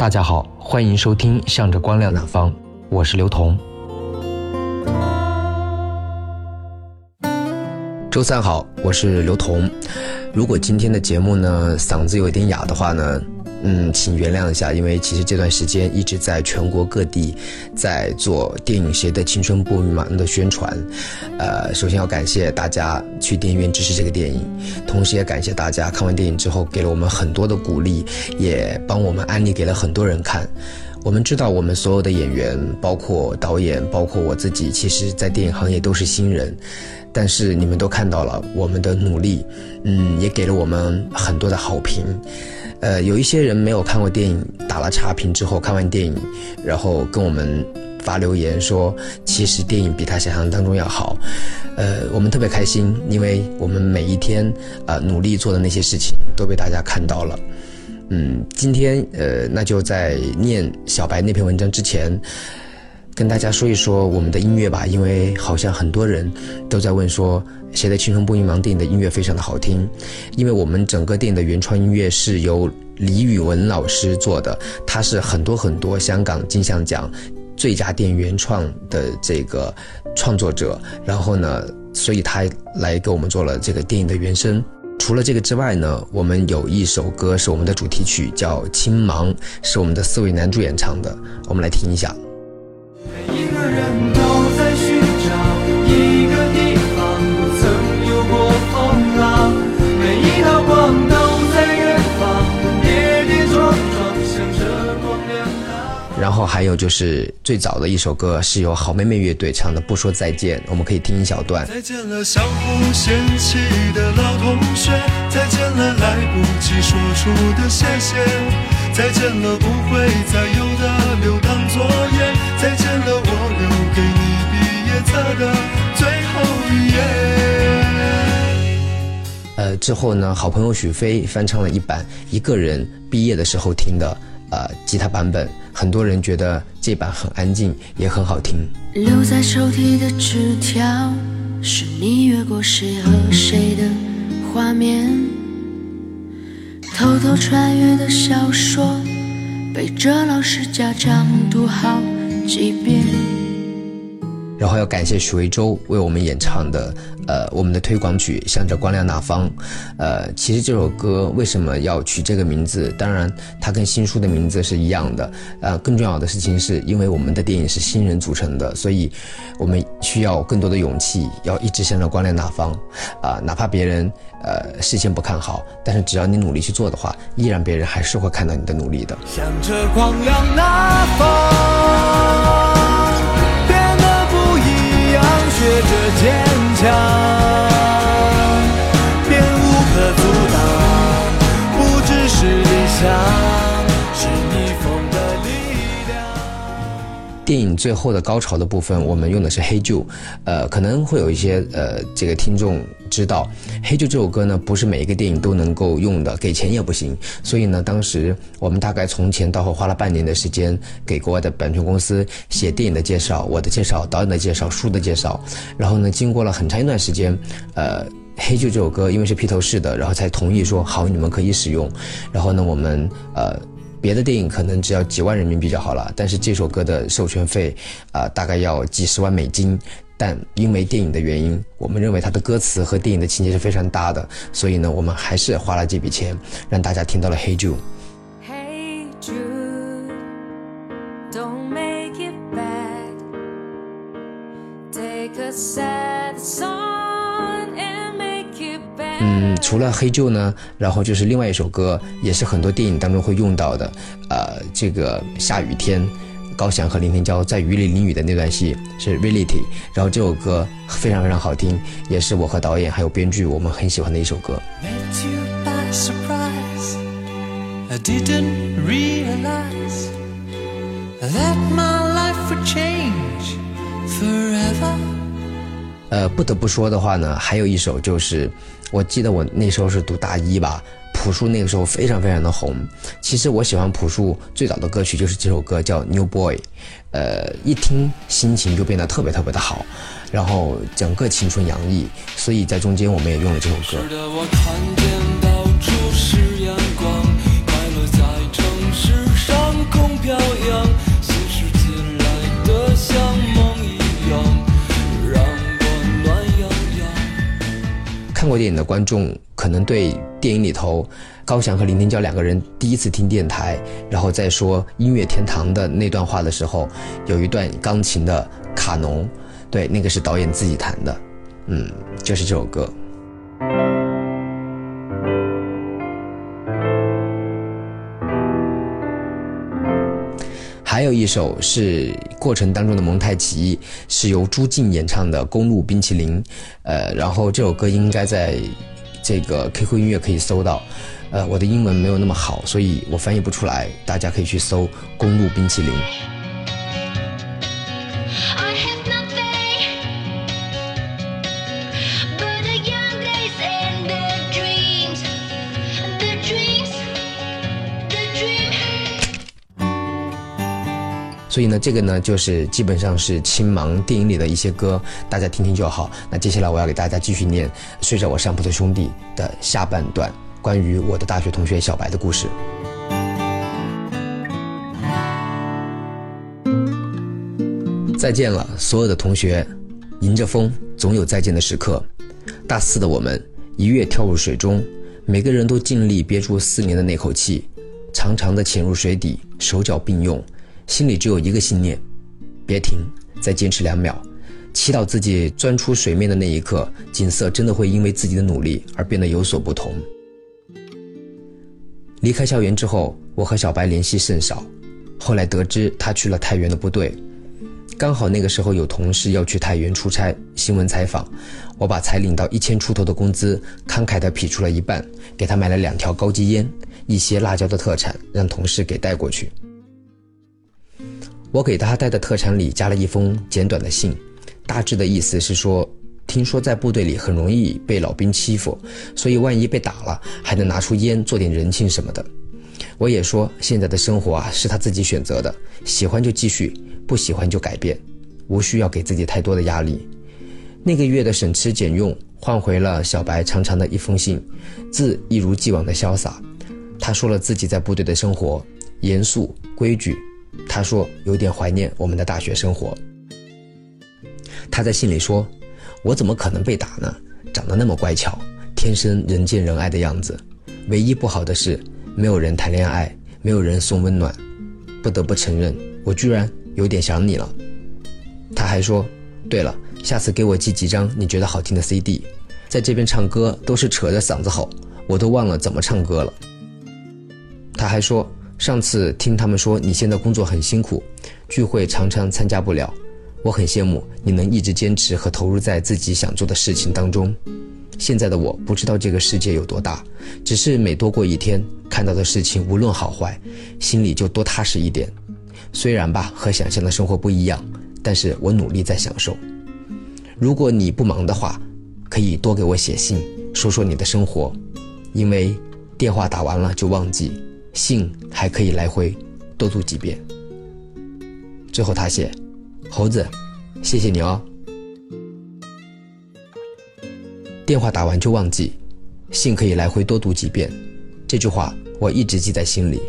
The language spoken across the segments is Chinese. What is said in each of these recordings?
大家好，欢迎收听《向着光亮的方》，我是刘彤。周三好，我是刘彤。如果今天的节目呢嗓子有一点哑的话呢，嗯，请原谅一下，因为其实这段时间一直在全国各地在做电影《谁的青春不迷茫》的宣传。呃，首先要感谢大家去电影院支持这个电影，同时也感谢大家看完电影之后给了我们很多的鼓励，也帮我们安利给了很多人看。我们知道，我们所有的演员，包括导演，包括我自己，其实在电影行业都是新人。但是你们都看到了我们的努力，嗯，也给了我们很多的好评。呃，有一些人没有看过电影，打了差评之后，看完电影，然后跟我们发留言说，其实电影比他想象当中要好。呃，我们特别开心，因为我们每一天呃努力做的那些事情都被大家看到了。嗯，今天呃，那就在念小白那篇文章之前。跟大家说一说我们的音乐吧，因为好像很多人都在问说，谁的青春不迷茫电影的音乐非常的好听，因为我们整个电影的原创音乐是由李宇文老师做的，他是很多很多香港金像奖最佳电影原创的这个创作者，然后呢，所以他来给我们做了这个电影的原声。除了这个之外呢，我们有一首歌是我们的主题曲，叫《青芒》，是我们的四位男主演唱的，我们来听一下。然后还有就是最早的一首歌是由好妹妹乐队唱的《不说再见》，我们可以听一小段。再见了，相互嫌弃的老同学；再见了，来不及说出的谢谢；再见了，不会再有之后呢，好朋友许飞翻唱了一版一个人毕业的时候听的。呃，吉他版本，很多人觉得这版很安静，也很好听。留在抽屉的纸条，是你越过谁和谁的画面。偷偷穿越的小说，背着老师家长读好几遍。然后要感谢许魏洲为我们演唱的，呃，我们的推广曲《向着光亮那方》。呃，其实这首歌为什么要取这个名字？当然，它跟新书的名字是一样的。呃，更重要的事情是因为我们的电影是新人组成的，所以我们需要更多的勇气，要一直向着光亮那方。啊，哪怕别人呃事先不看好，但是只要你努力去做的话，依然别人还是会看到你的努力的。向着光亮那方。学着坚强，电影最后的高潮的部分，我们用的是《黑旧》，呃，可能会有一些呃，这个听众知道，《黑旧》这首歌呢，不是每一个电影都能够用的，给钱也不行。所以呢，当时我们大概从前到后花了半年的时间，给国外的版权公司写电影的介绍、我的介绍、导演的介绍、书的介绍，然后呢，经过了很长一段时间，呃，《黑旧》这首歌 因为是披头士的，然后才同意说好，你们可以使用。然后呢，我们呃。别的电影可能只要几万人民币就好了，但是这首歌的授权费，啊，大概要几十万美金。但因为电影的原因，我们认为它的歌词和电影的情节是非常搭的，所以呢，我们还是花了这笔钱，让大家听到了《Hey Jude》。除了黑旧呢，然后就是另外一首歌，也是很多电影当中会用到的，呃，这个下雨天，高翔和林天骄在雨里淋雨的那段戏是《Reality》，然后这首歌非常非常好听，也是我和导演还有编剧我们很喜欢的一首歌。Forever. 呃，不得不说的话呢，还有一首就是，我记得我那时候是读大一吧，朴树那个时候非常非常的红。其实我喜欢朴树最早的歌曲就是这首歌叫《New Boy》，呃，一听心情就变得特别特别的好，然后整个青春洋溢，所以在中间我们也用了这首歌。快乐在城市上空飘扬过电影的观众可能对电影里头高翔和林天骄两个人第一次听电台，然后再说音乐天堂的那段话的时候，有一段钢琴的卡农，对，那个是导演自己弹的，嗯，就是这首歌。还有一首是过程当中的蒙太奇，是由朱静演唱的《公路冰淇淋》，呃，然后这首歌应该在这个 QQ 音乐可以搜到，呃，我的英文没有那么好，所以我翻译不出来，大家可以去搜《公路冰淇淋》。所以呢，这个呢，就是基本上是青芒电影里的一些歌，大家听听就好。那接下来我要给大家继续念《睡在我上铺的兄弟》的下半段，关于我的大学同学小白的故事。再见了，所有的同学，迎着风，总有再见的时刻。大四的我们一跃跳入水中，每个人都尽力憋住四年的那口气，长长的潜入水底，手脚并用。心里只有一个信念：别停，再坚持两秒，祈祷自己钻出水面的那一刻，景色真的会因为自己的努力而变得有所不同。离开校园之后，我和小白联系甚少。后来得知他去了太原的部队，刚好那个时候有同事要去太原出差，新闻采访，我把才领到一千出头的工资慷慨地劈出了一半，给他买了两条高级烟，一些辣椒的特产，让同事给带过去。我给他带的特产里加了一封简短的信，大致的意思是说，听说在部队里很容易被老兵欺负，所以万一被打了，还能拿出烟做点人情什么的。我也说，现在的生活啊是他自己选择的，喜欢就继续，不喜欢就改变，无需要给自己太多的压力。那个月的省吃俭用换回了小白长长的一封信，字一如既往的潇洒。他说了自己在部队的生活，严肃规矩。他说有点怀念我们的大学生活。他在信里说：“我怎么可能被打呢？长得那么乖巧，天生人见人爱的样子。唯一不好的是，没有人谈恋爱，没有人送温暖。不得不承认，我居然有点想你了。”他还说：“对了，下次给我寄几张你觉得好听的 CD。在这边唱歌都是扯着嗓子吼，我都忘了怎么唱歌了。”他还说。上次听他们说你现在工作很辛苦，聚会常常参加不了，我很羡慕你能一直坚持和投入在自己想做的事情当中。现在的我不知道这个世界有多大，只是每多过一天，看到的事情无论好坏，心里就多踏实一点。虽然吧和想象的生活不一样，但是我努力在享受。如果你不忙的话，可以多给我写信，说说你的生活，因为电话打完了就忘记。信还可以来回多读几遍。最后他写：“猴子，谢谢你哦。”电话打完就忘记，信可以来回多读几遍。这句话我一直记在心里。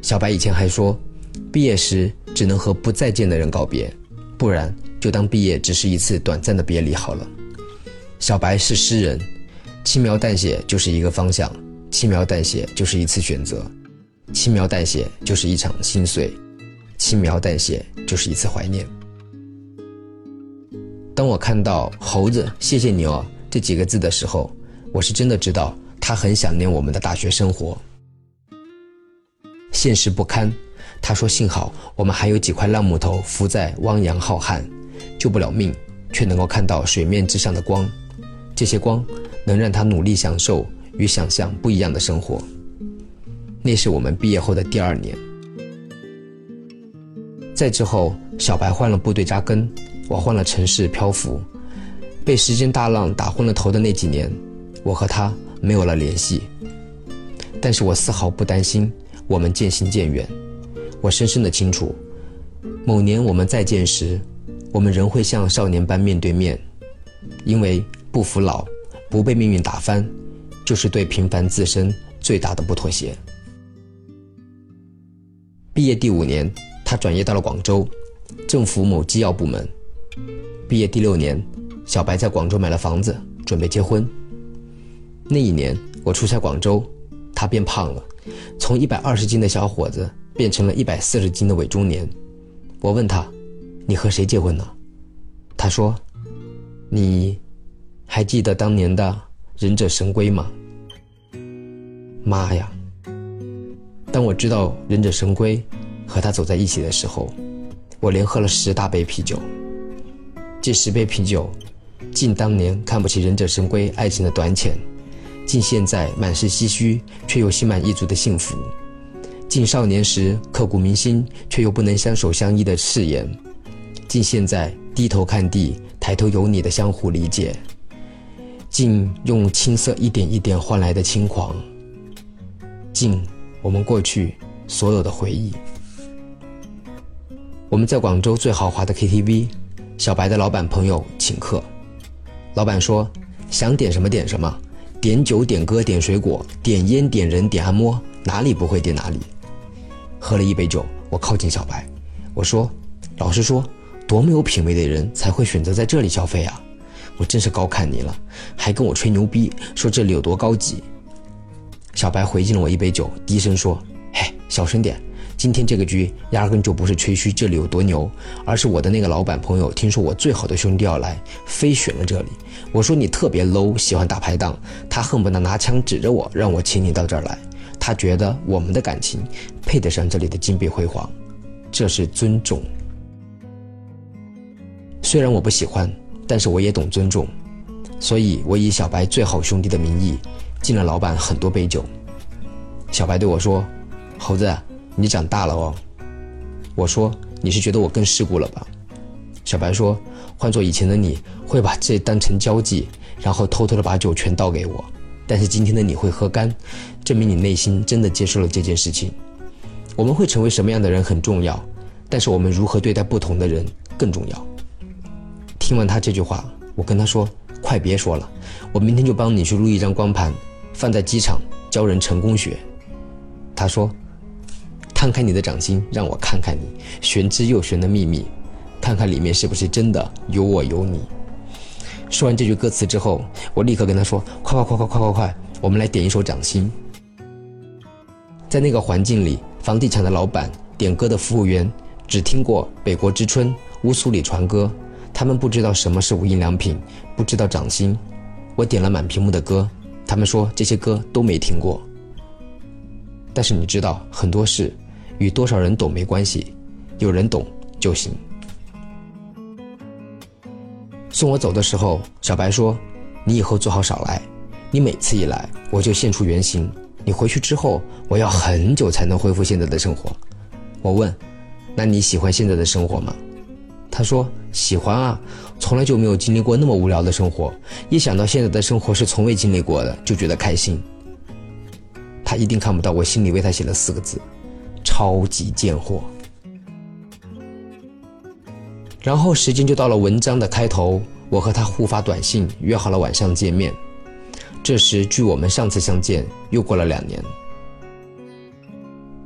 小白以前还说，毕业时只能和不再见的人告别，不然就当毕业只是一次短暂的别离好了。小白是诗人，轻描淡写就是一个方向。轻描淡写就是一次选择，轻描淡写就是一场心碎，轻描淡写就是一次怀念。当我看到“猴子，谢谢你哦”这几个字的时候，我是真的知道他很想念我们的大学生活。现实不堪，他说：“幸好我们还有几块烂木头浮在汪洋浩瀚，救不了命，却能够看到水面之上的光。这些光能让他努力享受。”与想象不一样的生活。那是我们毕业后的第二年。再之后，小白换了部队扎根，我换了城市漂浮。被时间大浪打昏了头的那几年，我和他没有了联系。但是我丝毫不担心，我们渐行渐远。我深深的清楚，某年我们再见时，我们仍会像少年般面对面，因为不服老，不被命运打翻。就是对平凡自身最大的不妥协。毕业第五年，他转业到了广州，政府某机要部门。毕业第六年，小白在广州买了房子，准备结婚。那一年我出差广州，他变胖了，从一百二十斤的小伙子变成了一百四十斤的伪中年。我问他：“你和谁结婚呢？”他说：“你还记得当年的忍者神龟吗？”妈呀！当我知道忍者神龟和他走在一起的时候，我连喝了十大杯啤酒。这十杯啤酒，敬当年看不起忍者神龟爱情的短浅，敬现在满是唏嘘却又心满意足的幸福，敬少年时刻骨铭心却又不能相守相依的誓言，敬现在低头看地抬头有你的相互理解，敬用青涩一点一点换来的轻狂。敬我们过去所有的回忆。我们在广州最豪华的 KTV，小白的老板朋友请客，老板说想点什么点什么，点酒点歌点水果点烟点人点按摩，哪里不会点哪里。喝了一杯酒，我靠近小白，我说：“老实说，多么有品位的人才会选择在这里消费啊！我真是高看你了，还跟我吹牛逼说这里有多高级。”小白回敬了我一杯酒，低声说：“嘿，小声点。今天这个局压根就不是吹嘘这里有多牛，而是我的那个老板朋友听说我最好的兄弟要来，非选了这里。我说你特别 low，喜欢打排档，他恨不得拿枪指着我，让我请你到这儿来。他觉得我们的感情配得上这里的金碧辉煌，这是尊重。虽然我不喜欢，但是我也懂尊重，所以我以小白最好兄弟的名义。”敬了老板很多杯酒，小白对我说：“猴子，你长大了哦。”我说：“你是觉得我更世故了吧？”小白说：“换做以前的你会把这当成交际，然后偷偷的把酒全倒给我，但是今天的你会喝干，证明你内心真的接受了这件事情。我们会成为什么样的人很重要，但是我们如何对待不同的人更重要。”听完他这句话，我跟他说：“快别说了，我明天就帮你去录一张光盘。”放在机场教人成功学，他说：“摊开你的掌心，让我看看你玄之又玄的秘密，看看里面是不是真的有我有你。”说完这句歌词之后，我立刻跟他说：“快快快快快快快，我们来点一首掌心。”在那个环境里，房地产的老板、点歌的服务员只听过《北国之春》《乌苏里船歌》，他们不知道什么是无印良品，不知道掌心。我点了满屏幕的歌。他们说这些歌都没听过，但是你知道很多事与多少人懂没关系，有人懂就行。送我走的时候，小白说：“你以后最好少来，你每次一来我就现出原形。你回去之后，我要很久才能恢复现在的生活。”我问：“那你喜欢现在的生活吗？”他说：“喜欢啊，从来就没有经历过那么无聊的生活。一想到现在的生活是从未经历过的，就觉得开心。”他一定看不到我心里为他写了四个字：“超级贱货。”然后时间就到了文章的开头，我和他互发短信，约好了晚上见面。这时距我们上次相见又过了两年。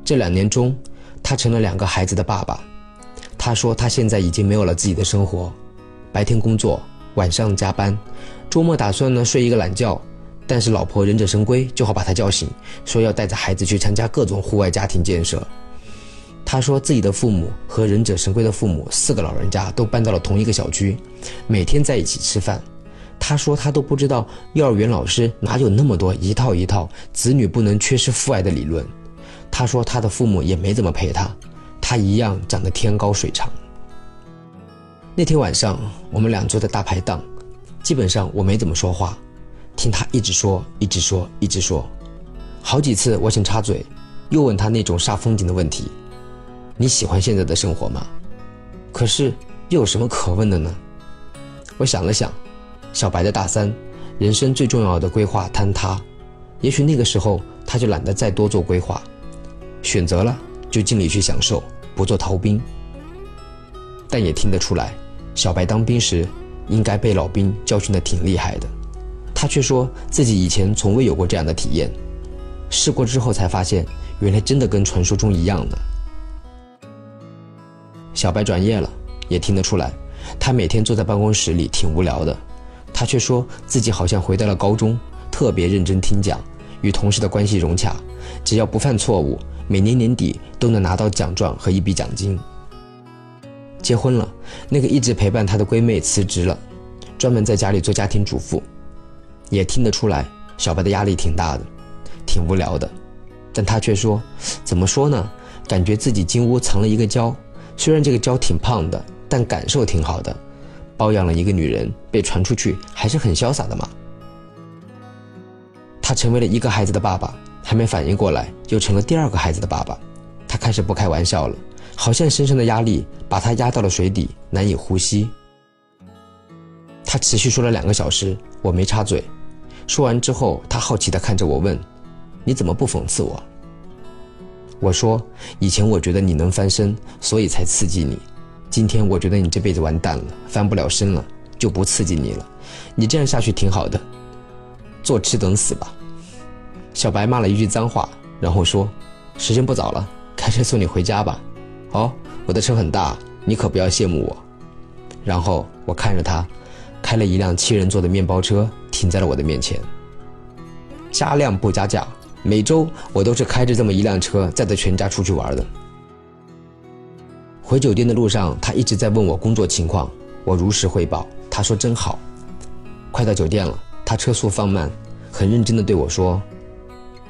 这两年中，他成了两个孩子的爸爸。他说他现在已经没有了自己的生活，白天工作，晚上加班，周末打算呢睡一个懒觉，但是老婆忍者神龟就好把他叫醒，说要带着孩子去参加各种户外家庭建设。他说自己的父母和忍者神龟的父母四个老人家都搬到了同一个小区，每天在一起吃饭。他说他都不知道幼儿园老师哪有那么多一套一套子女不能缺失父爱的理论。他说他的父母也没怎么陪他。他一样长得天高水长。那天晚上，我们俩坐在大排档，基本上我没怎么说话，听他一直说，一直说，一直说。好几次我想插嘴，又问他那种煞风景的问题：“你喜欢现在的生活吗？”可是又有什么可问的呢？我想了想，小白的大三，人生最重要的规划坍塌，也许那个时候他就懒得再多做规划，选择了就尽力去享受。不做逃兵，但也听得出来，小白当兵时应该被老兵教训的挺厉害的。他却说自己以前从未有过这样的体验，试过之后才发现，原来真的跟传说中一样的。小白转业了，也听得出来，他每天坐在办公室里挺无聊的。他却说自己好像回到了高中，特别认真听讲，与同事的关系融洽，只要不犯错误，每年年底都能拿到奖状和一笔奖金。结婚了，那个一直陪伴她的闺妹辞职了，专门在家里做家庭主妇。也听得出来，小白的压力挺大的，挺无聊的，但她却说：“怎么说呢？感觉自己金屋藏了一个娇，虽然这个娇挺胖的，但感受挺好的。包养了一个女人，被传出去还是很潇洒的嘛。”他成为了一个孩子的爸爸，还没反应过来，又成了第二个孩子的爸爸。他开始不开玩笑了。好像身上的压力把他压到了水底，难以呼吸。他持续说了两个小时，我没插嘴。说完之后，他好奇地看着我问：“你怎么不讽刺我？”我说：“以前我觉得你能翻身，所以才刺激你。今天我觉得你这辈子完蛋了，翻不了身了，就不刺激你了。你这样下去挺好的，坐吃等死吧。”小白骂了一句脏话，然后说：“时间不早了，开车送你回家吧。”哦，我的车很大，你可不要羡慕我。然后我看着他，开了一辆七人座的面包车，停在了我的面前。加量不加价，每周我都是开着这么一辆车载着全家出去玩的。回酒店的路上，他一直在问我工作情况，我如实汇报。他说真好。快到酒店了，他车速放慢，很认真地对我说：“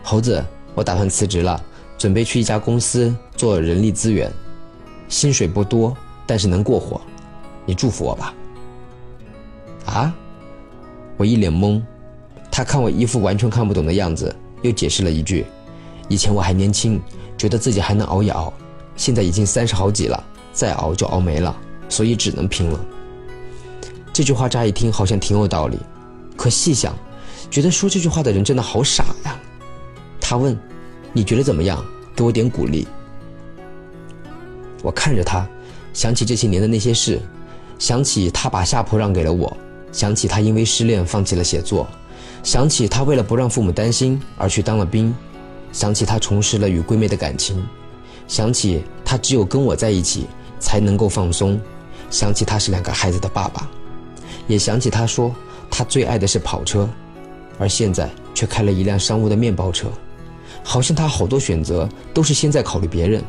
猴子，我打算辞职了，准备去一家公司做人力资源。”薪水不多，但是能过活，你祝福我吧。啊！我一脸懵，他看我一副完全看不懂的样子，又解释了一句：“以前我还年轻，觉得自己还能熬一熬，现在已经三十好几了，再熬就熬没了，所以只能拼了。”这句话乍一听好像挺有道理，可细想，觉得说这句话的人真的好傻呀。他问：“你觉得怎么样？给我点鼓励。”我看着他，想起这些年的那些事，想起他把下铺让给了我，想起他因为失恋放弃了写作，想起他为了不让父母担心而去当了兵，想起他重拾了与闺蜜的感情，想起他只有跟我在一起才能够放松，想起他是两个孩子的爸爸，也想起他说他最爱的是跑车，而现在却开了一辆商务的面包车，好像他好多选择都是先在考虑别人。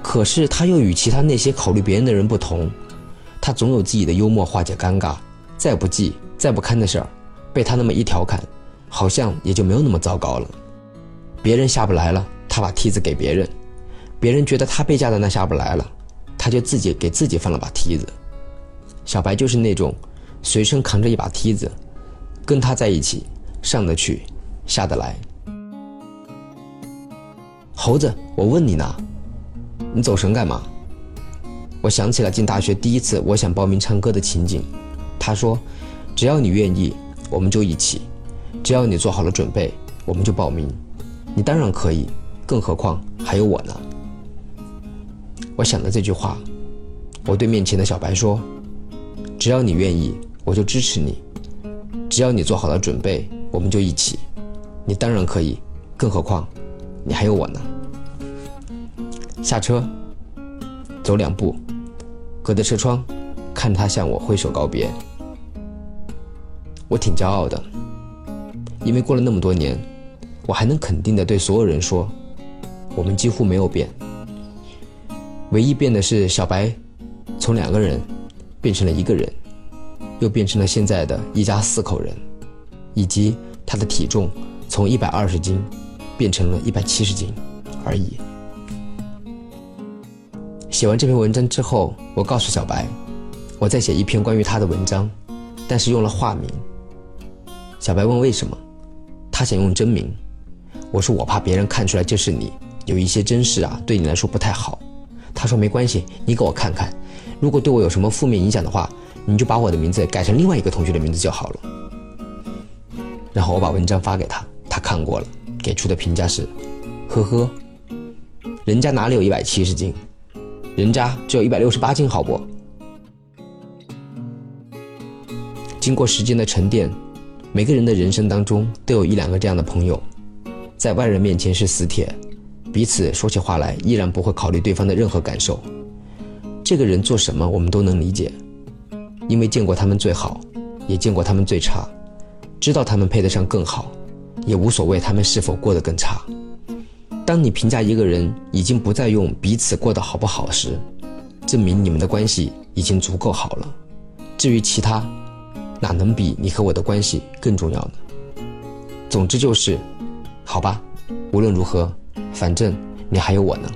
可是他又与其他那些考虑别人的人不同，他总有自己的幽默化解尴尬，再不济、再不堪的事儿，被他那么一调侃，好像也就没有那么糟糕了。别人下不来了，他把梯子给别人；别人觉得他被架的那下不来了，他就自己给自己放了把梯子。小白就是那种，随身扛着一把梯子，跟他在一起，上得去，下得来。猴子，我问你呢。你走神干嘛？我想起了进大学第一次，我想报名唱歌的情景。他说：“只要你愿意，我们就一起；只要你做好了准备，我们就报名。你当然可以，更何况还有我呢。”我想了这句话，我对面前的小白说：“只要你愿意，我就支持你；只要你做好了准备，我们就一起。你当然可以，更何况你还有我呢。”下车，走两步，隔着车窗，看他向我挥手告别。我挺骄傲的，因为过了那么多年，我还能肯定的对所有人说，我们几乎没有变。唯一变的是小白，从两个人变成了一个人，又变成了现在的一家四口人，以及他的体重从一百二十斤变成了一百七十斤而已。写完这篇文章之后，我告诉小白，我在写一篇关于他的文章，但是用了化名。小白问为什么，他想用真名。我说我怕别人看出来这是你，有一些真事啊，对你来说不太好。他说没关系，你给我看看，如果对我有什么负面影响的话，你就把我的名字改成另外一个同学的名字就好了。然后我把文章发给他，他看过了，给出的评价是：呵呵，人家哪里有一百七十斤？人家只有一百六十八斤，好不？经过时间的沉淀，每个人的人生当中都有一两个这样的朋友，在外人面前是死铁，彼此说起话来依然不会考虑对方的任何感受。这个人做什么我们都能理解，因为见过他们最好，也见过他们最差，知道他们配得上更好，也无所谓他们是否过得更差。当你评价一个人已经不再用彼此过得好不好时，证明你们的关系已经足够好了。至于其他，哪能比你和我的关系更重要呢？总之就是，好吧，无论如何，反正你还有我呢。